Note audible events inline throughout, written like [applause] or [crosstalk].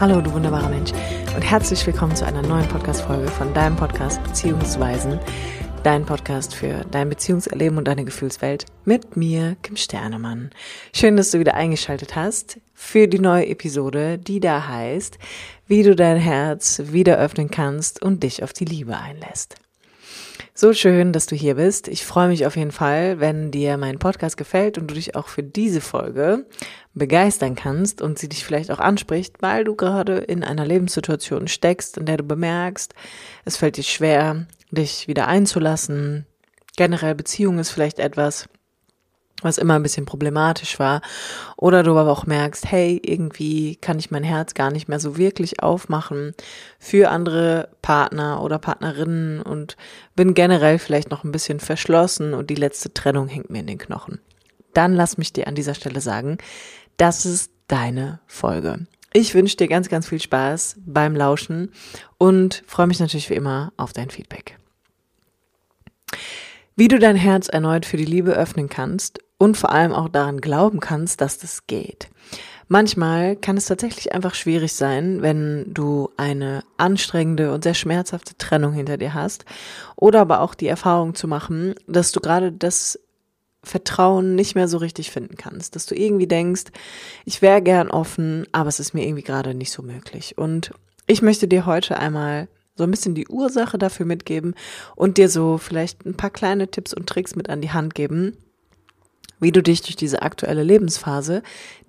Hallo, du wunderbarer Mensch und herzlich willkommen zu einer neuen Podcast-Folge von deinem Podcast Beziehungsweisen, dein Podcast für dein Beziehungserleben und deine Gefühlswelt mit mir, Kim Sternemann. Schön, dass du wieder eingeschaltet hast für die neue Episode, die da heißt, wie du dein Herz wieder öffnen kannst und dich auf die Liebe einlässt. So schön, dass du hier bist. Ich freue mich auf jeden Fall, wenn dir mein Podcast gefällt und du dich auch für diese Folge begeistern kannst und sie dich vielleicht auch anspricht, weil du gerade in einer Lebenssituation steckst, in der du bemerkst, es fällt dir schwer, dich wieder einzulassen. Generell Beziehung ist vielleicht etwas, was immer ein bisschen problematisch war. Oder du aber auch merkst, hey, irgendwie kann ich mein Herz gar nicht mehr so wirklich aufmachen für andere Partner oder Partnerinnen und bin generell vielleicht noch ein bisschen verschlossen und die letzte Trennung hängt mir in den Knochen. Dann lass mich dir an dieser Stelle sagen, das ist deine Folge. Ich wünsche dir ganz, ganz viel Spaß beim Lauschen und freue mich natürlich wie immer auf dein Feedback. Wie du dein Herz erneut für die Liebe öffnen kannst und vor allem auch daran glauben kannst, dass das geht. Manchmal kann es tatsächlich einfach schwierig sein, wenn du eine anstrengende und sehr schmerzhafte Trennung hinter dir hast oder aber auch die Erfahrung zu machen, dass du gerade das Vertrauen nicht mehr so richtig finden kannst, dass du irgendwie denkst, ich wäre gern offen, aber es ist mir irgendwie gerade nicht so möglich. Und ich möchte dir heute einmal so ein bisschen die Ursache dafür mitgeben und dir so vielleicht ein paar kleine Tipps und Tricks mit an die Hand geben, wie du dich durch diese aktuelle Lebensphase,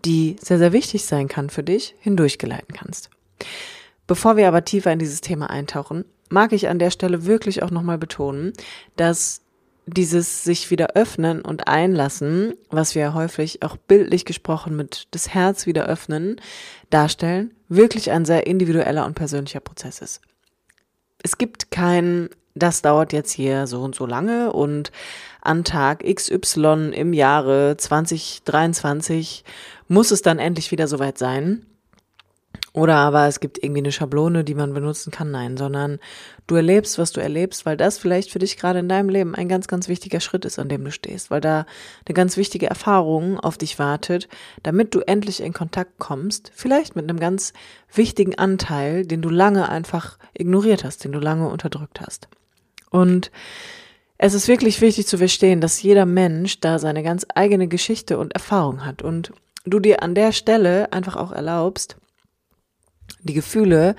die sehr, sehr wichtig sein kann für dich, hindurchgeleiten kannst. Bevor wir aber tiefer in dieses Thema eintauchen, mag ich an der Stelle wirklich auch nochmal betonen, dass dieses sich wieder öffnen und einlassen, was wir häufig auch bildlich gesprochen mit das Herz wieder öffnen, darstellen, wirklich ein sehr individueller und persönlicher Prozess ist. Es gibt kein, das dauert jetzt hier so und so lange und an Tag XY im Jahre 2023 muss es dann endlich wieder soweit sein. Oder aber es gibt irgendwie eine Schablone, die man benutzen kann. Nein, sondern du erlebst, was du erlebst, weil das vielleicht für dich gerade in deinem Leben ein ganz, ganz wichtiger Schritt ist, an dem du stehst, weil da eine ganz wichtige Erfahrung auf dich wartet, damit du endlich in Kontakt kommst, vielleicht mit einem ganz wichtigen Anteil, den du lange einfach ignoriert hast, den du lange unterdrückt hast. Und es ist wirklich wichtig zu verstehen, dass jeder Mensch da seine ganz eigene Geschichte und Erfahrung hat und du dir an der Stelle einfach auch erlaubst, die Gefühle,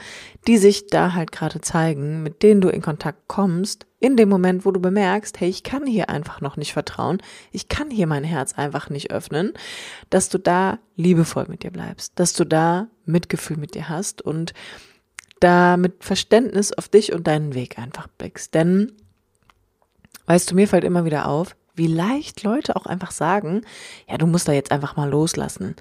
die sich da halt gerade zeigen, mit denen du in Kontakt kommst, in dem Moment, wo du bemerkst, hey, ich kann hier einfach noch nicht vertrauen, ich kann hier mein Herz einfach nicht öffnen, dass du da liebevoll mit dir bleibst, dass du da Mitgefühl mit dir hast und da mit Verständnis auf dich und deinen Weg einfach blickst. Denn, weißt du, mir fällt immer wieder auf, wie leicht Leute auch einfach sagen, ja, du musst da jetzt einfach mal loslassen.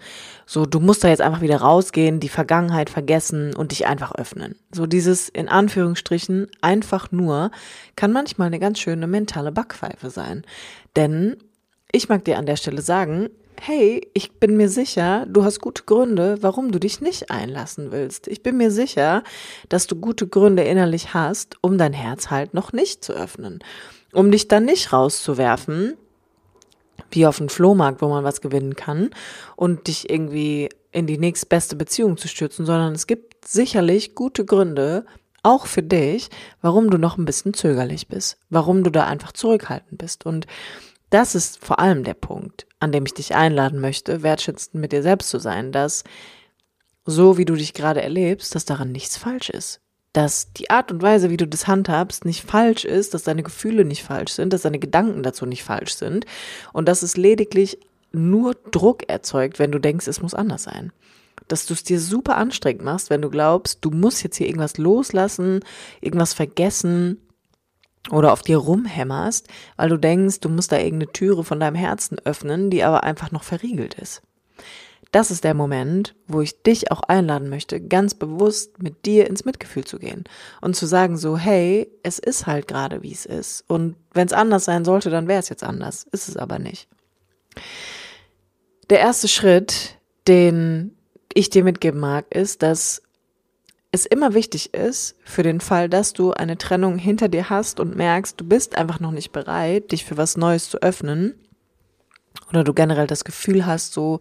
So, du musst da jetzt einfach wieder rausgehen, die Vergangenheit vergessen und dich einfach öffnen. So dieses in Anführungsstrichen einfach nur kann manchmal eine ganz schöne mentale Backpfeife sein. Denn ich mag dir an der Stelle sagen, hey, ich bin mir sicher, du hast gute Gründe, warum du dich nicht einlassen willst. Ich bin mir sicher, dass du gute Gründe innerlich hast, um dein Herz halt noch nicht zu öffnen um dich dann nicht rauszuwerfen, wie auf dem Flohmarkt, wo man was gewinnen kann und dich irgendwie in die nächstbeste Beziehung zu stürzen, sondern es gibt sicherlich gute Gründe, auch für dich, warum du noch ein bisschen zögerlich bist, warum du da einfach zurückhaltend bist. Und das ist vor allem der Punkt, an dem ich dich einladen möchte, wertschätzend mit dir selbst zu sein, dass so wie du dich gerade erlebst, dass daran nichts falsch ist dass die Art und Weise, wie du das handhabst, nicht falsch ist, dass deine Gefühle nicht falsch sind, dass deine Gedanken dazu nicht falsch sind und dass es lediglich nur Druck erzeugt, wenn du denkst, es muss anders sein. Dass du es dir super anstrengend machst, wenn du glaubst, du musst jetzt hier irgendwas loslassen, irgendwas vergessen oder auf dir rumhämmerst, weil du denkst, du musst da irgendeine Türe von deinem Herzen öffnen, die aber einfach noch verriegelt ist das ist der Moment, wo ich dich auch einladen möchte, ganz bewusst mit dir ins Mitgefühl zu gehen und zu sagen so, hey, es ist halt gerade, wie es ist. Und wenn es anders sein sollte, dann wäre es jetzt anders. Ist es aber nicht. Der erste Schritt, den ich dir mitgeben mag, ist, dass es immer wichtig ist, für den Fall, dass du eine Trennung hinter dir hast und merkst, du bist einfach noch nicht bereit, dich für was Neues zu öffnen, oder du generell das Gefühl hast, so,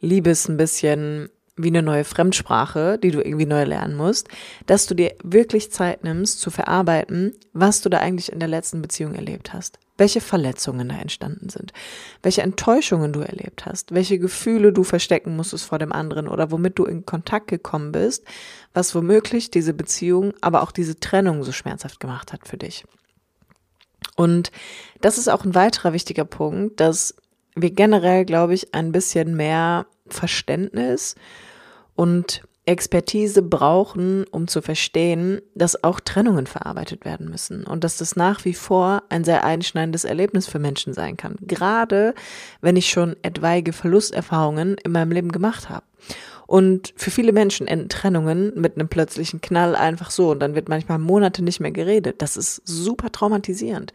Liebe ist ein bisschen wie eine neue Fremdsprache, die du irgendwie neu lernen musst, dass du dir wirklich Zeit nimmst zu verarbeiten, was du da eigentlich in der letzten Beziehung erlebt hast. Welche Verletzungen da entstanden sind, welche Enttäuschungen du erlebt hast, welche Gefühle du verstecken musstest vor dem anderen oder womit du in Kontakt gekommen bist, was womöglich diese Beziehung, aber auch diese Trennung so schmerzhaft gemacht hat für dich. Und das ist auch ein weiterer wichtiger Punkt, dass wir generell, glaube ich, ein bisschen mehr Verständnis und Expertise brauchen, um zu verstehen, dass auch Trennungen verarbeitet werden müssen und dass das nach wie vor ein sehr einschneidendes Erlebnis für Menschen sein kann. Gerade wenn ich schon etwaige Verlusterfahrungen in meinem Leben gemacht habe. Und für viele Menschen enden Trennungen mit einem plötzlichen Knall einfach so und dann wird manchmal Monate nicht mehr geredet. Das ist super traumatisierend.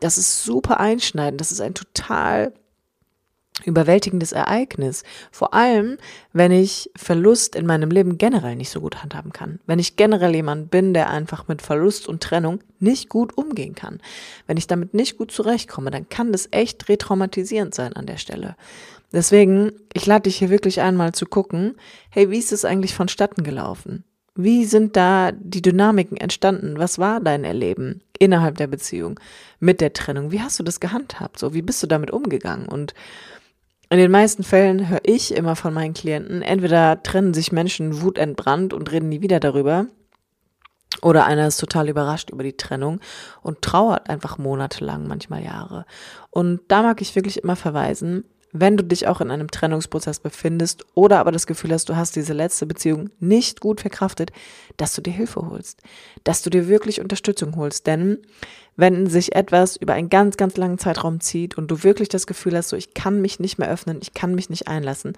Das ist super einschneidend. Das ist ein total überwältigendes Ereignis. Vor allem, wenn ich Verlust in meinem Leben generell nicht so gut handhaben kann. Wenn ich generell jemand bin, der einfach mit Verlust und Trennung nicht gut umgehen kann. Wenn ich damit nicht gut zurechtkomme, dann kann das echt retraumatisierend sein an der Stelle. Deswegen, ich lade dich hier wirklich einmal zu gucken, hey, wie ist es eigentlich vonstatten gelaufen? Wie sind da die Dynamiken entstanden? Was war dein Erleben innerhalb der Beziehung mit der Trennung? Wie hast du das gehandhabt? So, wie bist du damit umgegangen? Und in den meisten Fällen höre ich immer von meinen Klienten, entweder trennen sich Menschen wutentbrannt und reden nie wieder darüber, oder einer ist total überrascht über die Trennung und trauert einfach monatelang, manchmal Jahre. Und da mag ich wirklich immer verweisen, wenn du dich auch in einem Trennungsprozess befindest oder aber das Gefühl hast, du hast diese letzte Beziehung nicht gut verkraftet, dass du dir Hilfe holst, dass du dir wirklich Unterstützung holst. Denn wenn sich etwas über einen ganz, ganz langen Zeitraum zieht und du wirklich das Gefühl hast, so ich kann mich nicht mehr öffnen, ich kann mich nicht einlassen,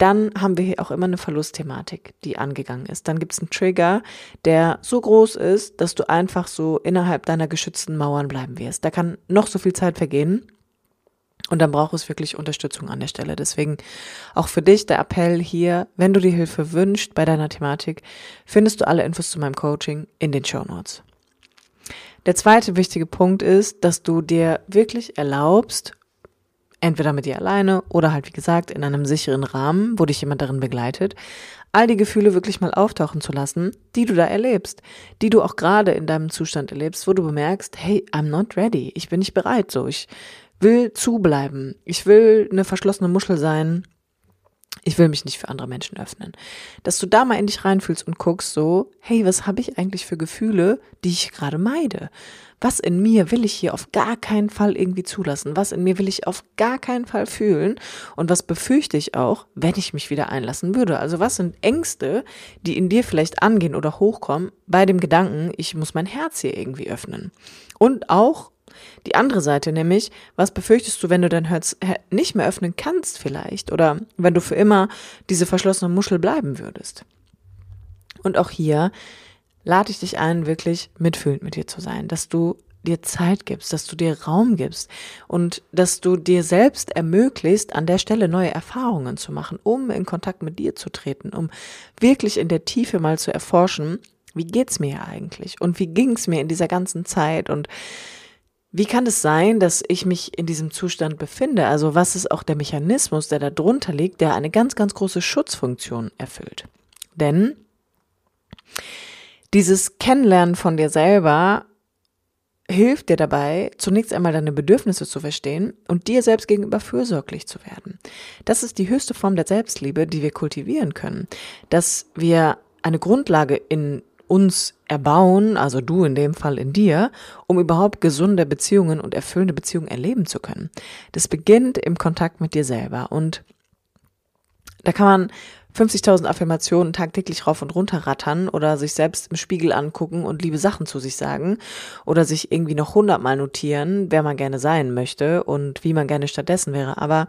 dann haben wir hier auch immer eine Verlustthematik, die angegangen ist. Dann gibt es einen Trigger, der so groß ist, dass du einfach so innerhalb deiner geschützten Mauern bleiben wirst. Da kann noch so viel Zeit vergehen. Und dann braucht es wirklich Unterstützung an der Stelle. Deswegen auch für dich der Appell hier, wenn du die Hilfe wünschst bei deiner Thematik, findest du alle Infos zu meinem Coaching in den Show Notes. Der zweite wichtige Punkt ist, dass du dir wirklich erlaubst, entweder mit dir alleine oder halt wie gesagt in einem sicheren Rahmen, wo dich jemand darin begleitet, all die Gefühle wirklich mal auftauchen zu lassen, die du da erlebst, die du auch gerade in deinem Zustand erlebst, wo du bemerkst, hey, I'm not ready, ich bin nicht bereit, so ich will zubleiben. Ich will eine verschlossene Muschel sein. Ich will mich nicht für andere Menschen öffnen. Dass du da mal in dich reinfühlst und guckst so, hey, was habe ich eigentlich für Gefühle, die ich gerade meide? Was in mir will ich hier auf gar keinen Fall irgendwie zulassen? Was in mir will ich auf gar keinen Fall fühlen? Und was befürchte ich auch, wenn ich mich wieder einlassen würde? Also was sind Ängste, die in dir vielleicht angehen oder hochkommen bei dem Gedanken, ich muss mein Herz hier irgendwie öffnen? Und auch die andere Seite nämlich, was befürchtest du, wenn du dein Herz nicht mehr öffnen kannst vielleicht oder wenn du für immer diese verschlossene Muschel bleiben würdest? Und auch hier lade ich dich ein, wirklich mitfühlend mit dir zu sein, dass du dir Zeit gibst, dass du dir Raum gibst und dass du dir selbst ermöglicht, an der Stelle neue Erfahrungen zu machen, um in Kontakt mit dir zu treten, um wirklich in der Tiefe mal zu erforschen, wie geht's mir eigentlich und wie ging's mir in dieser ganzen Zeit und wie kann es sein, dass ich mich in diesem Zustand befinde? Also was ist auch der Mechanismus, der da drunter liegt, der eine ganz, ganz große Schutzfunktion erfüllt? Denn dieses Kennenlernen von dir selber hilft dir dabei, zunächst einmal deine Bedürfnisse zu verstehen und dir selbst gegenüber fürsorglich zu werden. Das ist die höchste Form der Selbstliebe, die wir kultivieren können. Dass wir eine Grundlage in uns erbauen, also du in dem Fall in dir, um überhaupt gesunde Beziehungen und erfüllende Beziehungen erleben zu können. Das beginnt im Kontakt mit dir selber und da kann man 50.000 Affirmationen tagtäglich rauf und runter rattern oder sich selbst im Spiegel angucken und liebe Sachen zu sich sagen oder sich irgendwie noch hundertmal notieren, wer man gerne sein möchte und wie man gerne stattdessen wäre. Aber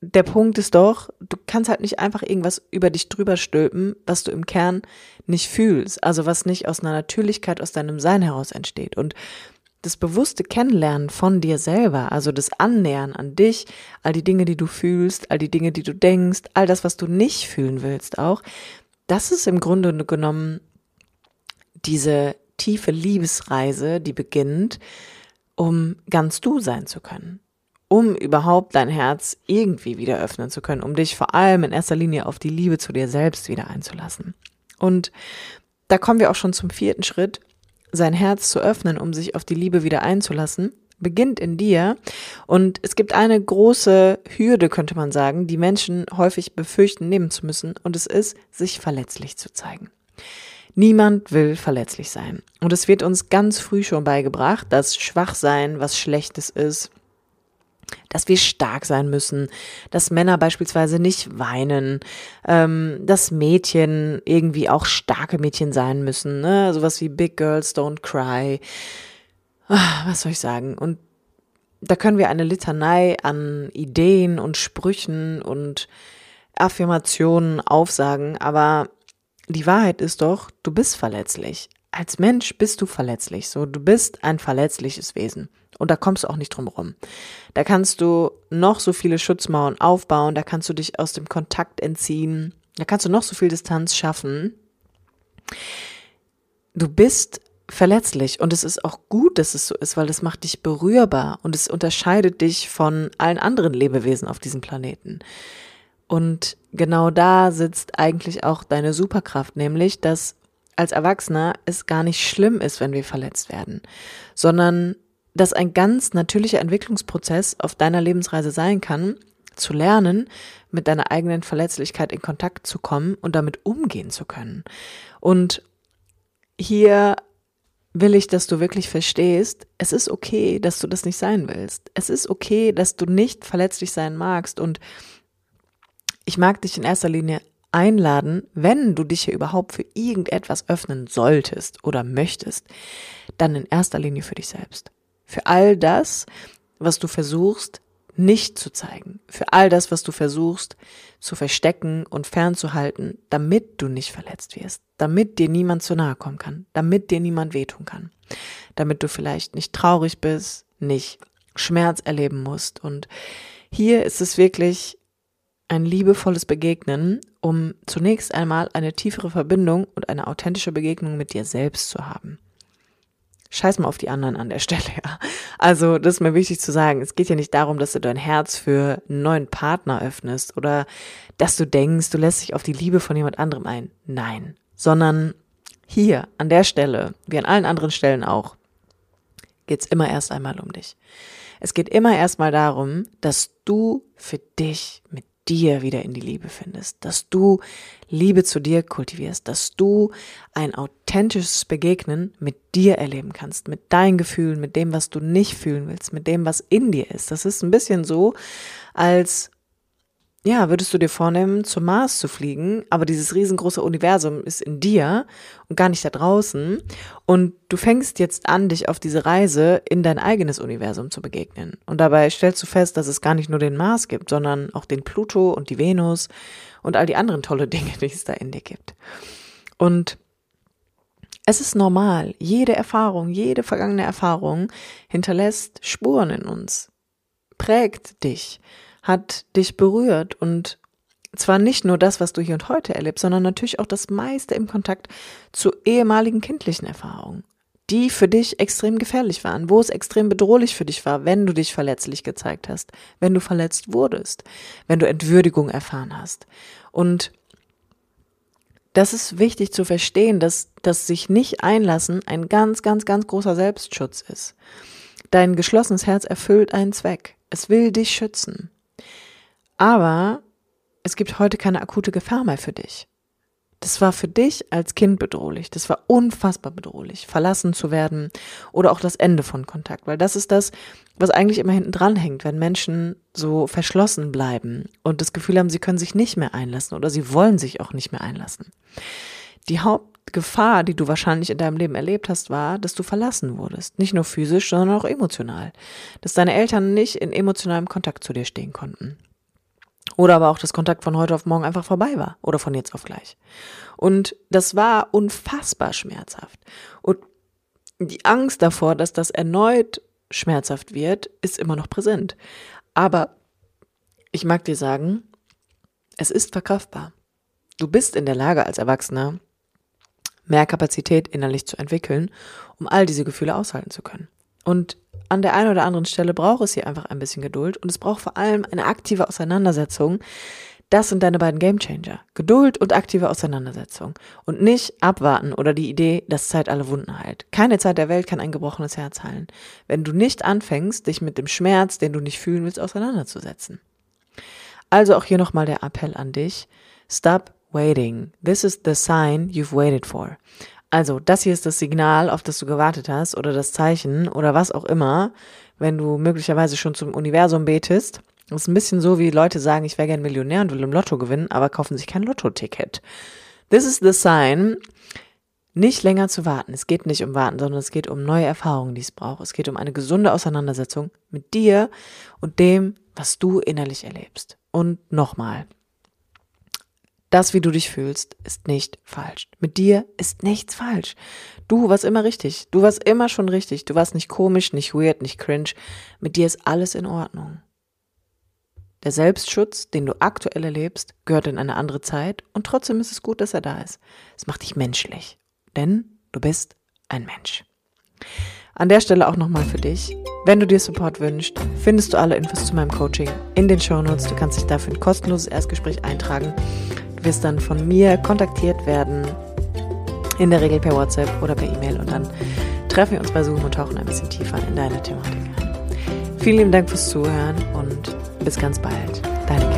der Punkt ist doch, du kannst halt nicht einfach irgendwas über dich drüber stülpen, was du im Kern nicht fühlst, also was nicht aus einer Natürlichkeit aus deinem Sein heraus entsteht. Und das bewusste Kennenlernen von dir selber, also das Annähern an dich, all die Dinge, die du fühlst, all die Dinge, die du denkst, all das, was du nicht fühlen willst auch, das ist im Grunde genommen diese tiefe Liebesreise, die beginnt, um ganz du sein zu können um überhaupt dein Herz irgendwie wieder öffnen zu können, um dich vor allem in erster Linie auf die Liebe zu dir selbst wieder einzulassen. Und da kommen wir auch schon zum vierten Schritt, sein Herz zu öffnen, um sich auf die Liebe wieder einzulassen, beginnt in dir. Und es gibt eine große Hürde, könnte man sagen, die Menschen häufig befürchten, nehmen zu müssen. Und es ist, sich verletzlich zu zeigen. Niemand will verletzlich sein. Und es wird uns ganz früh schon beigebracht, dass Schwachsein was Schlechtes ist, dass wir stark sein müssen, dass Männer beispielsweise nicht weinen, ähm, dass Mädchen irgendwie auch starke Mädchen sein müssen, ne? sowas wie Big Girls Don't Cry. Ach, was soll ich sagen? Und da können wir eine Litanei an Ideen und Sprüchen und Affirmationen aufsagen, aber die Wahrheit ist doch, du bist verletzlich. Als Mensch bist du verletzlich, so du bist ein verletzliches Wesen. Und da kommst du auch nicht drum rum. Da kannst du noch so viele Schutzmauern aufbauen, da kannst du dich aus dem Kontakt entziehen, da kannst du noch so viel Distanz schaffen. Du bist verletzlich und es ist auch gut, dass es so ist, weil das macht dich berührbar und es unterscheidet dich von allen anderen Lebewesen auf diesem Planeten. Und genau da sitzt eigentlich auch deine Superkraft, nämlich, dass als Erwachsener es gar nicht schlimm ist, wenn wir verletzt werden, sondern dass ein ganz natürlicher Entwicklungsprozess auf deiner Lebensreise sein kann, zu lernen, mit deiner eigenen Verletzlichkeit in Kontakt zu kommen und damit umgehen zu können. Und hier will ich, dass du wirklich verstehst, es ist okay, dass du das nicht sein willst. Es ist okay, dass du nicht verletzlich sein magst. Und ich mag dich in erster Linie einladen, wenn du dich hier überhaupt für irgendetwas öffnen solltest oder möchtest, dann in erster Linie für dich selbst. Für all das, was du versuchst nicht zu zeigen. Für all das, was du versuchst zu verstecken und fernzuhalten, damit du nicht verletzt wirst. Damit dir niemand zu nahe kommen kann. Damit dir niemand wehtun kann. Damit du vielleicht nicht traurig bist, nicht Schmerz erleben musst. Und hier ist es wirklich ein liebevolles Begegnen, um zunächst einmal eine tiefere Verbindung und eine authentische Begegnung mit dir selbst zu haben. Scheiß mal auf die anderen an der [laughs] Stelle, ja. Also, das ist mir wichtig zu sagen. Es geht ja nicht darum, dass du dein Herz für einen neuen Partner öffnest oder dass du denkst, du lässt dich auf die Liebe von jemand anderem ein. Nein. Sondern hier, an der Stelle, wie an allen anderen Stellen auch, geht's immer erst einmal um dich. Es geht immer erstmal darum, dass du für dich mit dir wieder in die Liebe findest, dass du Liebe zu dir kultivierst, dass du ein authentisches Begegnen mit dir erleben kannst, mit deinen Gefühlen, mit dem, was du nicht fühlen willst, mit dem, was in dir ist. Das ist ein bisschen so, als ja, würdest du dir vornehmen, zum Mars zu fliegen, aber dieses riesengroße Universum ist in dir und gar nicht da draußen und du fängst jetzt an, dich auf diese Reise in dein eigenes Universum zu begegnen. Und dabei stellst du fest, dass es gar nicht nur den Mars gibt, sondern auch den Pluto und die Venus und all die anderen tolle [laughs] Dinge, die es da in dir gibt. Und es ist normal, jede Erfahrung, jede vergangene Erfahrung hinterlässt Spuren in uns, prägt dich hat dich berührt und zwar nicht nur das, was du hier und heute erlebst, sondern natürlich auch das meiste im Kontakt zu ehemaligen kindlichen Erfahrungen, die für dich extrem gefährlich waren, wo es extrem bedrohlich für dich war, wenn du dich verletzlich gezeigt hast, wenn du verletzt wurdest, wenn du Entwürdigung erfahren hast. Und das ist wichtig zu verstehen, dass das sich nicht einlassen ein ganz, ganz, ganz großer Selbstschutz ist. Dein geschlossenes Herz erfüllt einen Zweck. Es will dich schützen. Aber es gibt heute keine akute Gefahr mehr für dich. Das war für dich als Kind bedrohlich. Das war unfassbar bedrohlich, verlassen zu werden oder auch das Ende von Kontakt, weil das ist das, was eigentlich immer hinten dran hängt, wenn Menschen so verschlossen bleiben und das Gefühl haben, sie können sich nicht mehr einlassen oder sie wollen sich auch nicht mehr einlassen. Die Hauptgefahr, die du wahrscheinlich in deinem Leben erlebt hast, war, dass du verlassen wurdest. Nicht nur physisch, sondern auch emotional. Dass deine Eltern nicht in emotionalem Kontakt zu dir stehen konnten. Oder aber auch, dass Kontakt von heute auf morgen einfach vorbei war oder von jetzt auf gleich. Und das war unfassbar schmerzhaft. Und die Angst davor, dass das erneut schmerzhaft wird, ist immer noch präsent. Aber ich mag dir sagen, es ist verkraftbar. Du bist in der Lage als Erwachsener, mehr Kapazität innerlich zu entwickeln, um all diese Gefühle aushalten zu können. Und an der einen oder anderen Stelle braucht es hier einfach ein bisschen Geduld und es braucht vor allem eine aktive Auseinandersetzung. Das sind deine beiden Gamechanger. Geduld und aktive Auseinandersetzung. Und nicht abwarten oder die Idee, dass Zeit alle Wunden heilt. Keine Zeit der Welt kann ein gebrochenes Herz heilen. Wenn du nicht anfängst, dich mit dem Schmerz, den du nicht fühlen willst, auseinanderzusetzen. Also auch hier nochmal der Appell an dich. Stop waiting. This is the sign you've waited for. Also, das hier ist das Signal, auf das du gewartet hast oder das Zeichen oder was auch immer, wenn du möglicherweise schon zum Universum betest. Das ist ein bisschen so, wie Leute sagen, ich wäre gern Millionär und will im Lotto gewinnen, aber kaufen sich kein Lotto-Ticket. This is the sign, nicht länger zu warten. Es geht nicht um Warten, sondern es geht um neue Erfahrungen, die es braucht. Es geht um eine gesunde Auseinandersetzung mit dir und dem, was du innerlich erlebst. Und nochmal, das, wie du dich fühlst, ist nicht falsch. Mit dir ist nichts falsch. Du warst immer richtig. Du warst immer schon richtig. Du warst nicht komisch, nicht weird, nicht cringe. Mit dir ist alles in Ordnung. Der Selbstschutz, den du aktuell erlebst, gehört in eine andere Zeit und trotzdem ist es gut, dass er da ist. Es macht dich menschlich, denn du bist ein Mensch. An der Stelle auch nochmal für dich. Wenn du dir Support wünschst, findest du alle Infos zu meinem Coaching in den Show Notes. Du kannst dich dafür ein kostenloses Erstgespräch eintragen. Wirst dann von mir kontaktiert werden, in der Regel per WhatsApp oder per E-Mail und dann treffen wir uns bei Zoom und tauchen ein bisschen tiefer in deine Thematik ein. Vielen lieben Dank fürs Zuhören und bis ganz bald. Deine